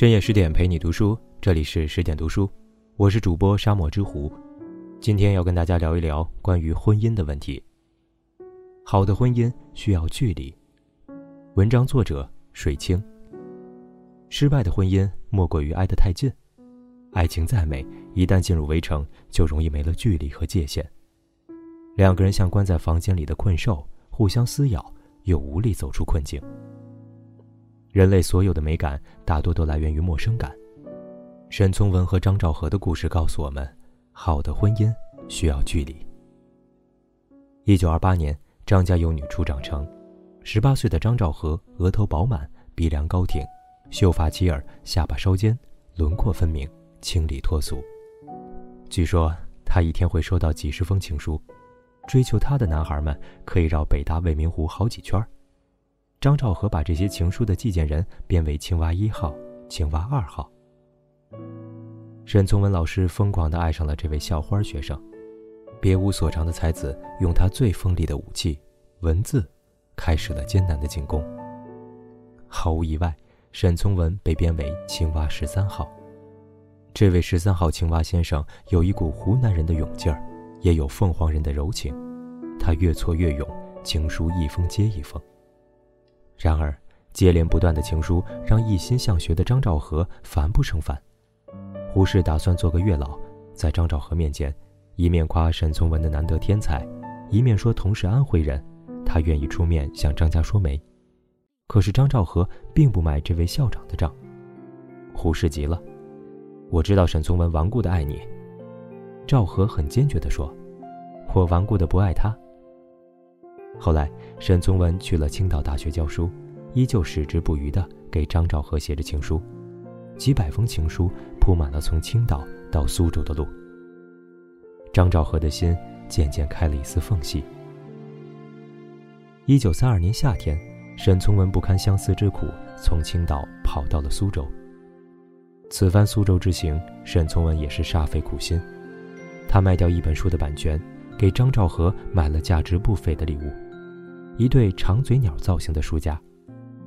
深夜十点陪你读书，这里是十点读书，我是主播沙漠之狐。今天要跟大家聊一聊关于婚姻的问题。好的婚姻需要距离。文章作者水清。失败的婚姻莫过于挨得太近。爱情再美，一旦进入围城，就容易没了距离和界限。两个人像关在房间里的困兽，互相撕咬，又无力走出困境。人类所有的美感，大多都来源于陌生感。沈从文和张兆和的故事告诉我们，好的婚姻需要距离。一九二八年，张家有女初长成，十八岁的张兆和额头饱满，鼻梁高挺，秀发齐耳，下巴稍尖，轮廓分明，清丽脱俗。据说他一天会收到几十封情书，追求他的男孩们可以绕北大未名湖好几圈儿。张兆和把这些情书的寄件人编为“青蛙一号”“青蛙二号”。沈从文老师疯狂地爱上了这位校花学生，别无所长的才子用他最锋利的武器——文字，开始了艰难的进攻。毫无意外，沈从文被编为“青蛙十三号”。这位十三号青蛙先生有一股湖南人的勇劲儿，也有凤凰人的柔情。他越挫越勇，情书一封接一封。然而，接连不断的情书让一心向学的张兆和烦不胜烦。胡适打算做个月老，在张兆和面前，一面夸沈从文的难得天才，一面说同是安徽人，他愿意出面向张家说媒。可是张兆和并不买这位校长的账。胡适急了：“我知道沈从文顽固的爱你。”赵和很坚决地说：“我顽固的不爱他。”后来，沈从文去了青岛大学教书，依旧矢志不渝地给张兆和写着情书，几百封情书铺满了从青岛到苏州的路。张兆和的心渐渐开了一丝缝隙。一九三二年夏天，沈从文不堪相思之苦，从青岛跑到了苏州。此番苏州之行，沈从文也是煞费苦心，他卖掉一本书的版权，给张兆和买了价值不菲的礼物。一对长嘴鸟造型的书架，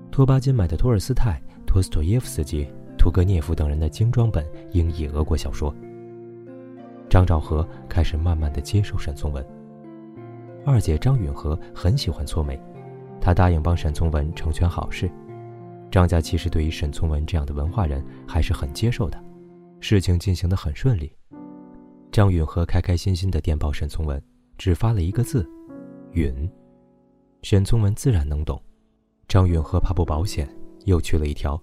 托巴金买的托尔斯泰、托斯托耶夫斯基、屠格涅夫等人的精装本英译俄国小说。张兆和开始慢慢的接受沈从文。二姐张允和很喜欢搓眉，她答应帮沈从文成全好事。张家其实对于沈从文这样的文化人还是很接受的，事情进行的很顺利。张允和开开心心的电报沈从文，只发了一个字：允。沈从文自然能懂，张允和怕不保险，又去了一条：“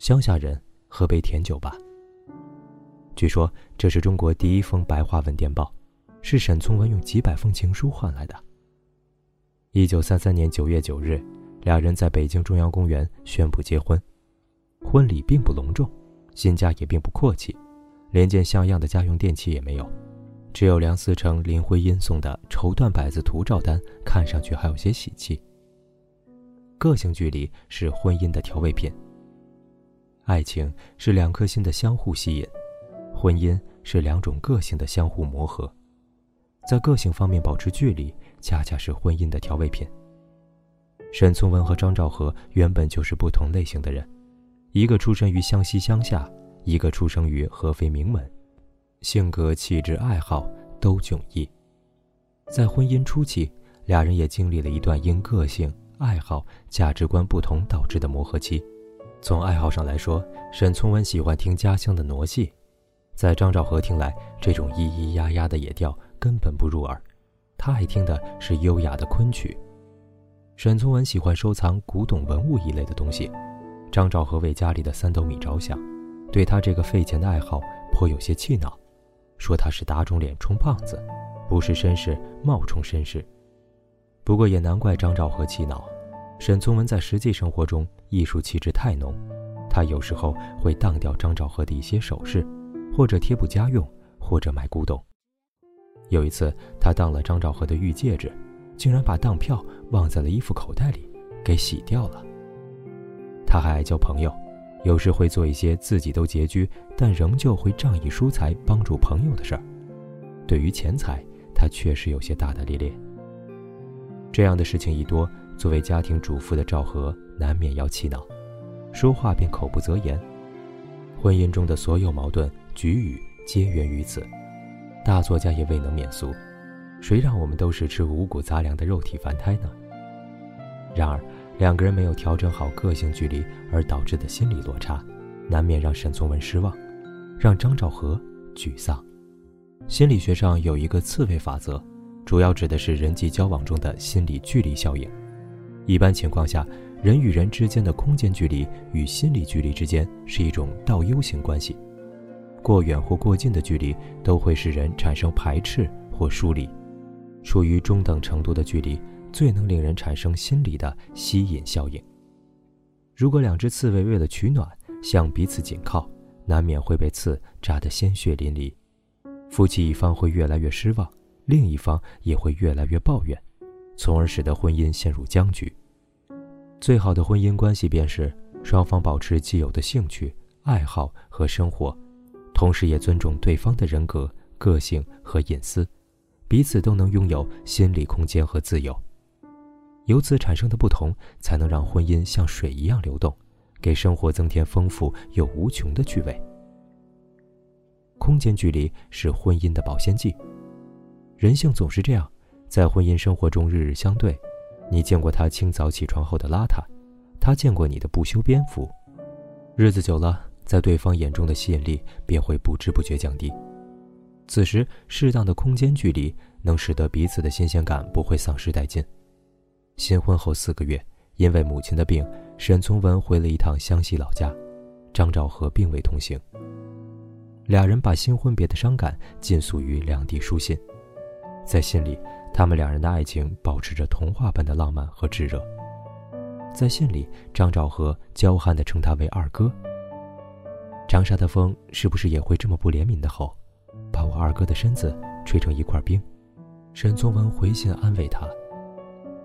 乡下人喝杯甜酒吧。”据说这是中国第一封白话文电报，是沈从文用几百封情书换来的。一九三三年九月九日，俩人在北京中央公园宣布结婚，婚礼并不隆重，新家也并不阔气，连件像样的家用电器也没有。只有梁思成、林徽因送的绸缎百子图照单，看上去还有些喜气。个性距离是婚姻的调味品。爱情是两颗心的相互吸引，婚姻是两种个性的相互磨合。在个性方面保持距离，恰恰是婚姻的调味品。沈从文和张兆和原本就是不同类型的人，一个出生于湘西乡下，一个出生于合肥名门。性格、气质、爱好都迥异，在婚姻初期，俩人也经历了一段因个性、爱好、价值观不同导致的磨合期。从爱好上来说，沈从文喜欢听家乡的傩戏，在张兆和听来，这种咿咿呀呀的野调根本不入耳，他爱听的是优雅的昆曲。沈从文喜欢收藏古董文物一类的东西，张兆和为家里的三斗米着想，对他这个费钱的爱好颇有些气恼。说他是打肿脸充胖子，不是绅士冒充绅士。不过也难怪张兆和气恼，沈从文在实际生活中艺术气质太浓，他有时候会当掉张兆和的一些首饰，或者贴补家用，或者买古董。有一次，他当了张兆和的玉戒指，竟然把当票忘在了衣服口袋里，给洗掉了。他还爱交朋友。有时会做一些自己都拮据，但仍旧会仗义疏财帮助朋友的事儿。对于钱财，他确实有些大大咧咧。这样的事情一多，作为家庭主妇的赵和难免要气恼，说话便口不择言。婚姻中的所有矛盾、局语皆源于此。大作家也未能免俗，谁让我们都是吃五谷杂粮的肉体凡胎呢？然而，两个人没有调整好个性距离而导致的心理落差，难免让沈从文失望，让张兆和沮丧。心理学上有一个刺猬法则，主要指的是人际交往中的心理距离效应。一般情况下，人与人之间的空间距离与心理距离之间是一种倒 U 型关系。过远或过近的距离都会使人产生排斥或疏离，处于中等程度的距离最能令人产生心理的吸引效应。如果两只刺猬为了取暖向彼此紧靠，难免会被刺扎得鲜血淋漓，夫妻一方会越来越失望，另一方也会越来越抱怨，从而使得婚姻陷入僵局。最好的婚姻关系便是双方保持既有的兴趣、爱好和生活。同时，也尊重对方的人格、个性和隐私，彼此都能拥有心理空间和自由。由此产生的不同，才能让婚姻像水一样流动，给生活增添丰富又无穷的趣味。空间距离是婚姻的保鲜剂。人性总是这样，在婚姻生活中日日相对，你见过他清早起床后的邋遢，他见过你的不修边幅，日子久了。在对方眼中的吸引力便会不知不觉降低，此时适当的空间距离能使得彼此的新鲜感不会丧失殆尽。新婚后四个月，因为母亲的病，沈从文回了一趟湘西老家，张兆和并未同行。俩人把新婚别的伤感尽诉于两地书信，在信里，他们两人的爱情保持着童话般的浪漫和炙热。在信里，张兆和娇憨地称他为二哥。长沙的风是不是也会这么不怜悯的吼，把我二哥的身子吹成一块冰？沈从文回信安慰他：“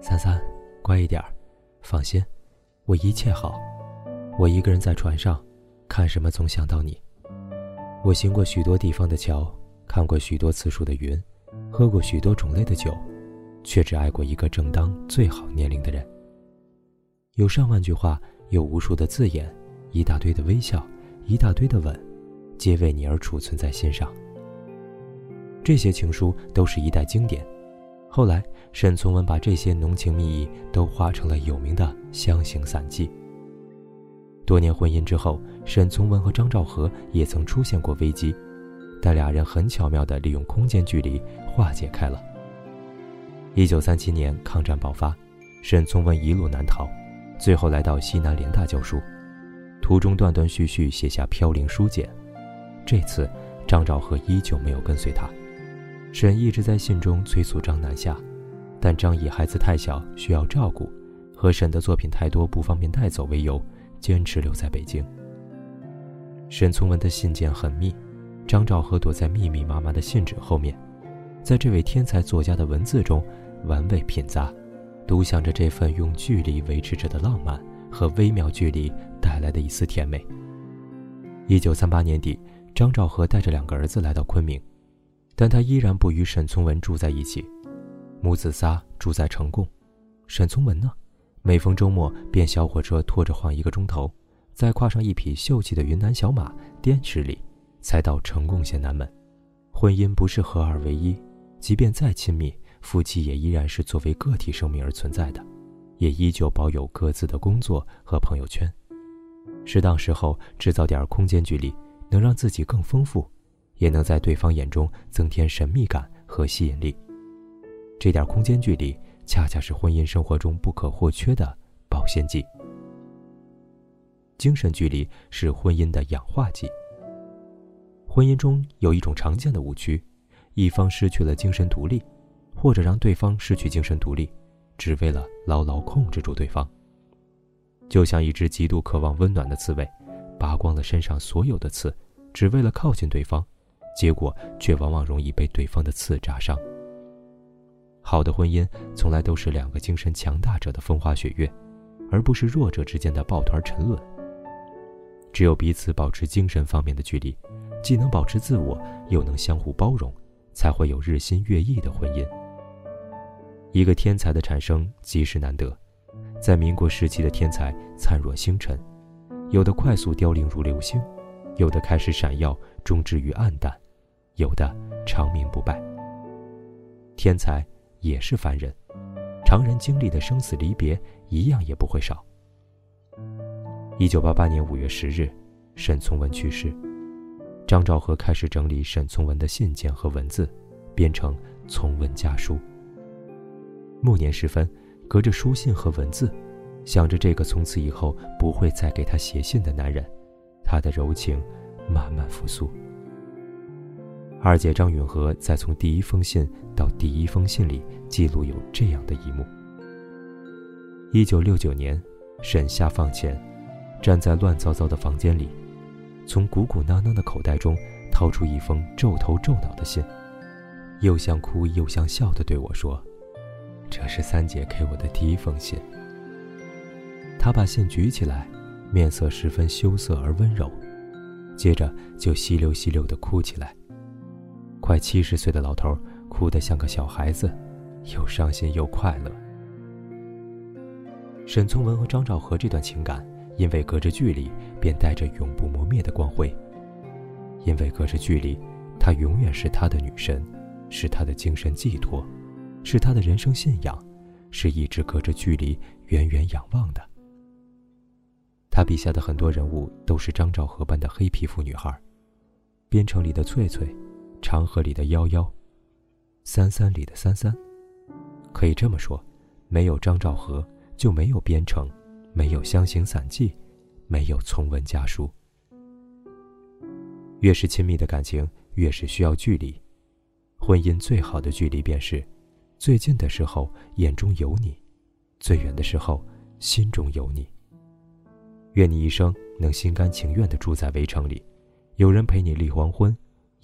三三，乖一点儿，放心，我一切好。我一个人在船上，看什么总想到你。我行过许多地方的桥，看过许多次数的云，喝过许多种类的酒，却只爱过一个正当最好年龄的人。有上万句话，有无数的字眼，一大堆的微笑。”一大堆的吻，皆为你而储存在心上。这些情书都是一代经典。后来，沈从文把这些浓情蜜意都化成了有名的《湘行散记》。多年婚姻之后，沈从文和张兆和也曾出现过危机，但俩人很巧妙地利用空间距离化解开了。一九三七年，抗战爆发，沈从文一路难逃，最后来到西南联大教书。途中断断续续写下飘零书简，这次张兆和依旧没有跟随他。沈一直在信中催促张南下，但张以孩子太小需要照顾，和沈的作品太多不方便带走为由，坚持留在北京。沈从文的信件很密，张兆和躲在密密麻麻的信纸后面，在这位天才作家的文字中玩味品咂，独享着这份用距离维持着的浪漫和微妙距离。带来的一丝甜美。一九三八年底，张兆和带着两个儿子来到昆明，但他依然不与沈从文住在一起。母子仨住在成贡，沈从文呢，每逢周末便小火车拖着晃一个钟头，再跨上一匹秀气的云南小马，颠十里，才到成贡县南门。婚姻不是合二为一，即便再亲密，夫妻也依然是作为个体生命而存在的，也依旧保有各自的工作和朋友圈。适当时候制造点空间距离，能让自己更丰富，也能在对方眼中增添神秘感和吸引力。这点空间距离，恰恰是婚姻生活中不可或缺的保鲜剂。精神距离是婚姻的氧化剂。婚姻中有一种常见的误区：一方失去了精神独立，或者让对方失去精神独立，只为了牢牢控制住对方。就像一只极度渴望温暖的刺猬，拔光了身上所有的刺，只为了靠近对方，结果却往往容易被对方的刺扎伤。好的婚姻从来都是两个精神强大者的风花雪月，而不是弱者之间的抱团沉沦。只有彼此保持精神方面的距离，既能保持自我，又能相互包容，才会有日新月异的婚姻。一个天才的产生极是难得。在民国时期的天才灿若星辰，有的快速凋零如流星，有的开始闪耀，终至于暗淡，有的长命不败。天才也是凡人，常人经历的生死离别一样也不会少。一九八八年五月十日，沈从文去世，张兆和开始整理沈从文的信件和文字，编成《从文家书》。暮年时分，隔着书信和文字，想着这个从此以后不会再给他写信的男人，他的柔情慢慢复苏。二姐张允和在从第一封信到第一封信里记录有这样的一幕：一九六九年，沈下放前，站在乱糟糟的房间里，从鼓鼓囊囊的口袋中掏出一封皱头皱脑的信，又像哭又像笑地对我说。这是三姐给我的第一封信。他把信举起来，面色十分羞涩而温柔，接着就稀溜稀溜地哭起来。快七十岁的老头哭得像个小孩子，又伤心又快乐。沈从文和张兆和这段情感，因为隔着距离，便带着永不磨灭的光辉。因为隔着距离，她永远是他的女神，是他的精神寄托。是他的人生信仰，是一直隔着距离远远仰望的。他笔下的很多人物都是张兆和般的黑皮肤女孩，边城里的翠翠，长河里的夭夭，三三里的三三。可以这么说，没有张兆和，就没有边城，没有湘行散记，没有从文家书。越是亲密的感情，越是需要距离。婚姻最好的距离便是。最近的时候眼中有你，最远的时候心中有你。愿你一生能心甘情愿地住在围城里，有人陪你立黄昏，